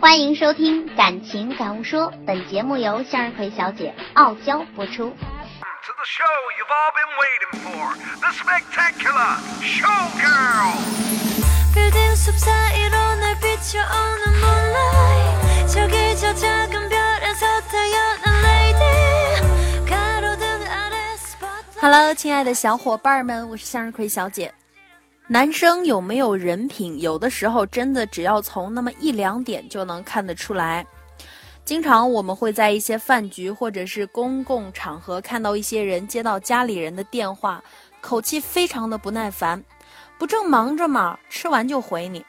欢迎收听感情感悟说本节目由向日葵小姐傲娇播出。Hello 亲爱的小伙伴们我是向日葵小姐。男生有没有人品，有的时候真的只要从那么一两点就能看得出来。经常我们会在一些饭局或者是公共场合看到一些人接到家里人的电话，口气非常的不耐烦，不正忙着吗？吃完就回你，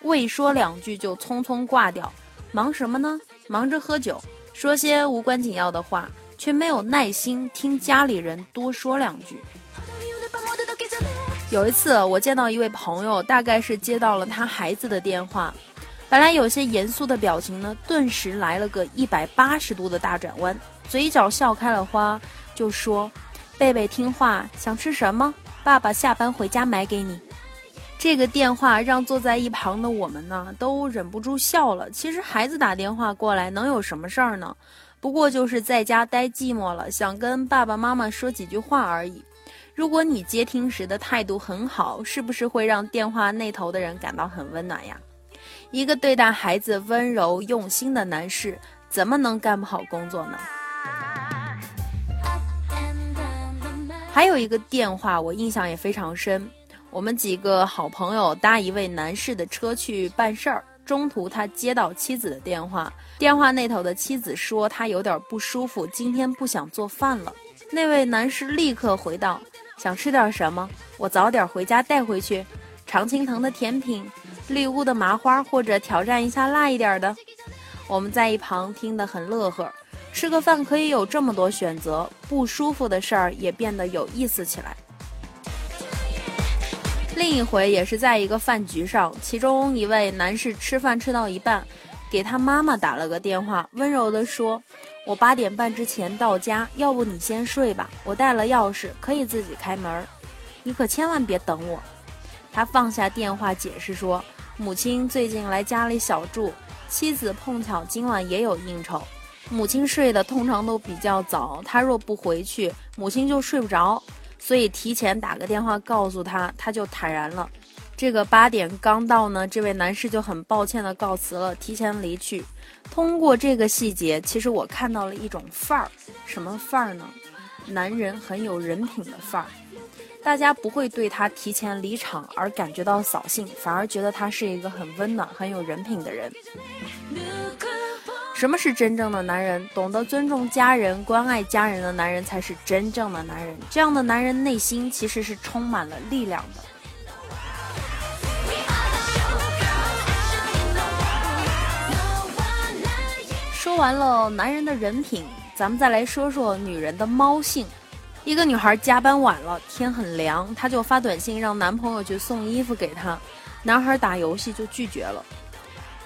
未说两句就匆匆挂掉。忙什么呢？忙着喝酒，说些无关紧要的话，却没有耐心听家里人多说两句。有一次，我见到一位朋友，大概是接到了他孩子的电话，本来有些严肃的表情呢，顿时来了个一百八十度的大转弯，嘴角笑开了花，就说：“贝贝听话，想吃什么？爸爸下班回家买给你。”这个电话让坐在一旁的我们呢，都忍不住笑了。其实孩子打电话过来能有什么事儿呢？不过就是在家待寂寞了，想跟爸爸妈妈说几句话而已。如果你接听时的态度很好，是不是会让电话那头的人感到很温暖呀？一个对待孩子温柔用心的男士，怎么能干不好工作呢？还有一个电话，我印象也非常深。我们几个好朋友搭一位男士的车去办事儿，中途他接到妻子的电话，电话那头的妻子说他有点不舒服，今天不想做饭了。那位男士立刻回道：“想吃点什么？我早点回家带回去。常青藤的甜品，绿屋的麻花，或者挑战一下辣一点的。”我们在一旁听得很乐呵。吃个饭可以有这么多选择，不舒服的事儿也变得有意思起来。另一回也是在一个饭局上，其中一位男士吃饭吃到一半，给他妈妈打了个电话，温柔地说：“我八点半之前到家，要不你先睡吧，我带了钥匙，可以自己开门，你可千万别等我。”他放下电话解释说：“母亲最近来家里小住，妻子碰巧今晚也有应酬。”母亲睡得通常都比较早，他若不回去，母亲就睡不着，所以提前打个电话告诉他，他就坦然了。这个八点刚到呢，这位男士就很抱歉的告辞了，提前离去。通过这个细节，其实我看到了一种范儿，什么范儿呢？男人很有人品的范儿。大家不会对他提前离场而感觉到扫兴，反而觉得他是一个很温暖、很有人品的人。什么是真正的男人？懂得尊重家人、关爱家人的男人才是真正的男人。这样的男人内心其实是充满了力量的。说完了男人的人品，咱们再来说说女人的猫性。一个女孩加班晚了，天很凉，她就发短信让男朋友去送衣服给她，男孩打游戏就拒绝了。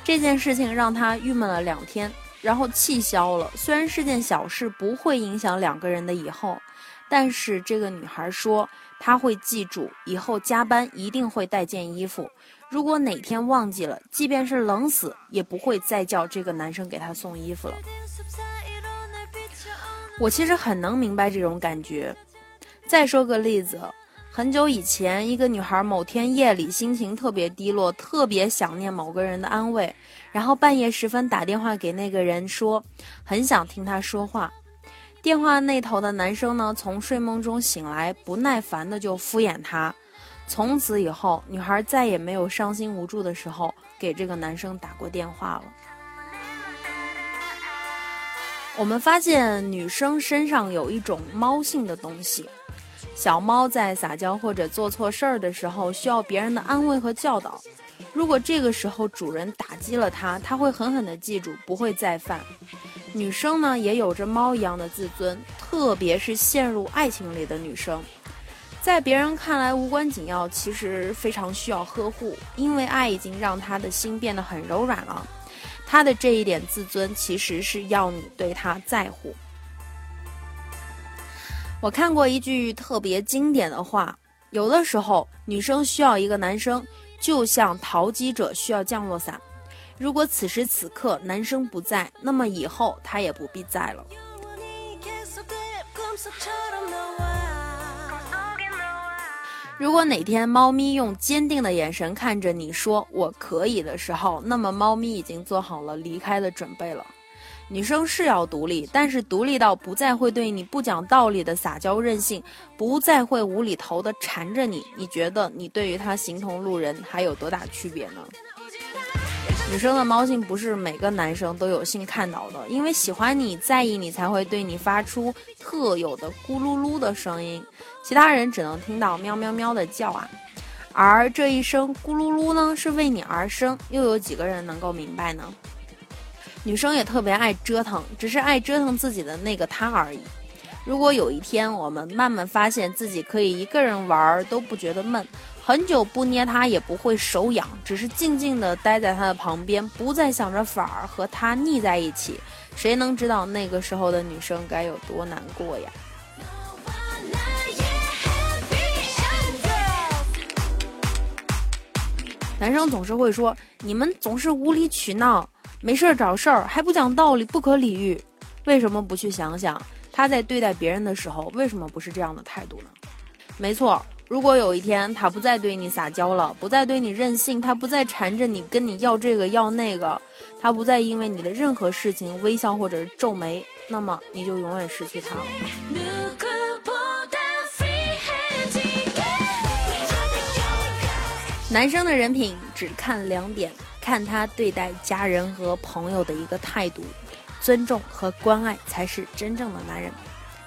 这件事情让她郁闷了两天，然后气消了。虽然是件小事，不会影响两个人的以后，但是这个女孩说她会记住，以后加班一定会带件衣服。如果哪天忘记了即便是冷死也不会再叫这个男生给她送衣服了。我其实很能明白这种感觉。再说个例子很久以前一个女孩某天夜里心情特别低落特别想念某个人的安慰然后半夜时分打电话给那个人说很想听他说话。电话那头的男生呢从睡梦中醒来不耐烦的就敷衍他从此以后，女孩再也没有伤心无助的时候给这个男生打过电话了。我们发现女生身上有一种猫性的东西。小猫在撒娇或者做错事儿的时候，需要别人的安慰和教导。如果这个时候主人打击了它，它会狠狠地记住，不会再犯。女生呢，也有着猫一样的自尊，特别是陷入爱情里的女生，在别人看来无关紧要，其实非常需要呵护，因为爱已经让他的心变得很柔软了。他的这一点自尊，其实是要你对他在乎。我看过一句特别经典的话：有的时候，女生需要一个男生，就像淘机者需要降落伞。如果此时此刻男生不在，那么以后他也不必在了。如果哪天猫咪用坚定的眼神看着你说“我可以”的时候，那么猫咪已经做好了离开的准备了。女生是要独立，但是独立到不再会对你不讲道理的撒娇任性，不再会无厘头的缠着你。你觉得你对于她形同路人还有多大区别呢？女生的猫性不是每个男生都有幸看到的，因为喜欢你、在意你，才会对你发出特有的咕噜噜的声音，其他人只能听到喵喵喵的叫啊。而这一声咕噜噜呢，是为你而生，又有几个人能够明白呢？女生也特别爱折腾，只是爱折腾自己的那个他而已。如果有一天我们慢慢发现自己可以一个人玩儿都不觉得闷，很久不捏他也不会手痒，只是静静地待在他的旁边，不再想着法儿和他腻在一起，谁能知道那个时候的女生该有多难过呀？男生总是会说：“你们总是无理取闹，没事找事儿，还不讲道理，不可理喻。”为什么不去想想他在对待别人的时候，为什么不是这样的态度呢？没错，如果有一天他不再对你撒娇了，不再对你任性，他不再缠着你跟你要这个要那个，他不再因为你的任何事情微笑或者是皱眉，那么你就永远失去他了。男生的人品只看两点，看他对待家人和朋友的一个态度，尊重和关爱才是真正的男人。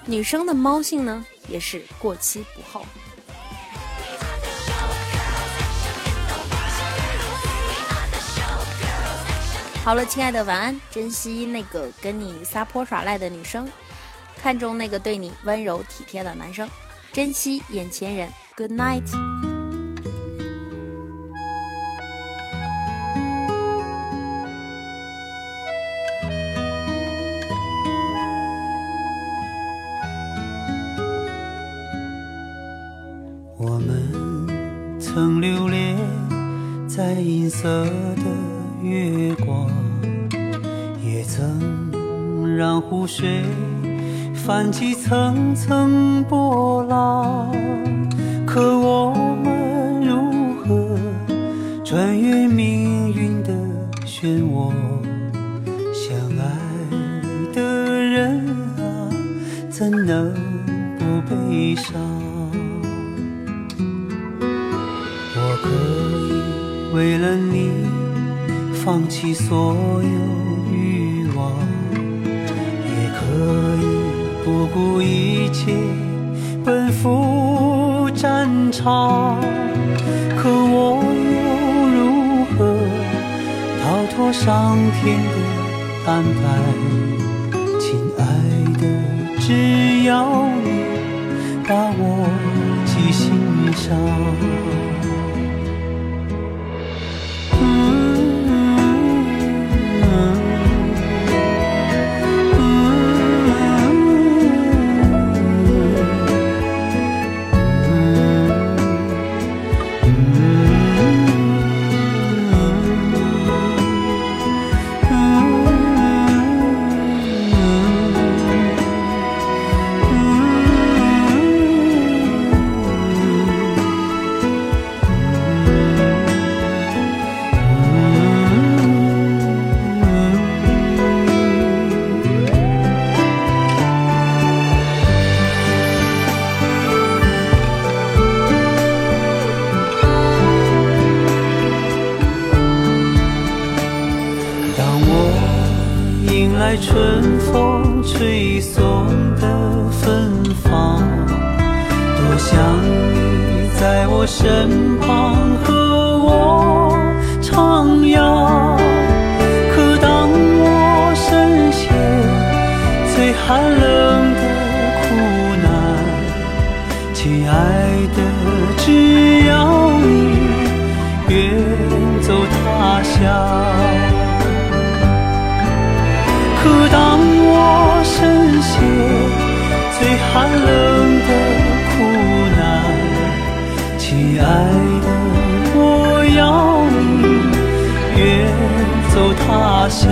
女生的猫性呢，也是过期不候。好了，亲爱的，晚安。珍惜那个跟你撒泼耍赖的女生，看中那个对你温柔体贴的男生，珍惜眼前人。Good night。我们曾流连在银色的让湖水泛起层层波浪。可我们如何穿越命运的漩涡？相爱的人啊，怎能不悲伤？我可以为了你放弃所有不顾一切奔赴战场。可我又如何逃脱上天的安排？亲爱的，只要你把我记心上。春风吹送的芬芳，多想你在我身旁和我徜徉。可当我深陷最寒冷的苦难，亲爱的，只要你远走他乡。寒冷的苦难，亲爱的，我要你远走他乡。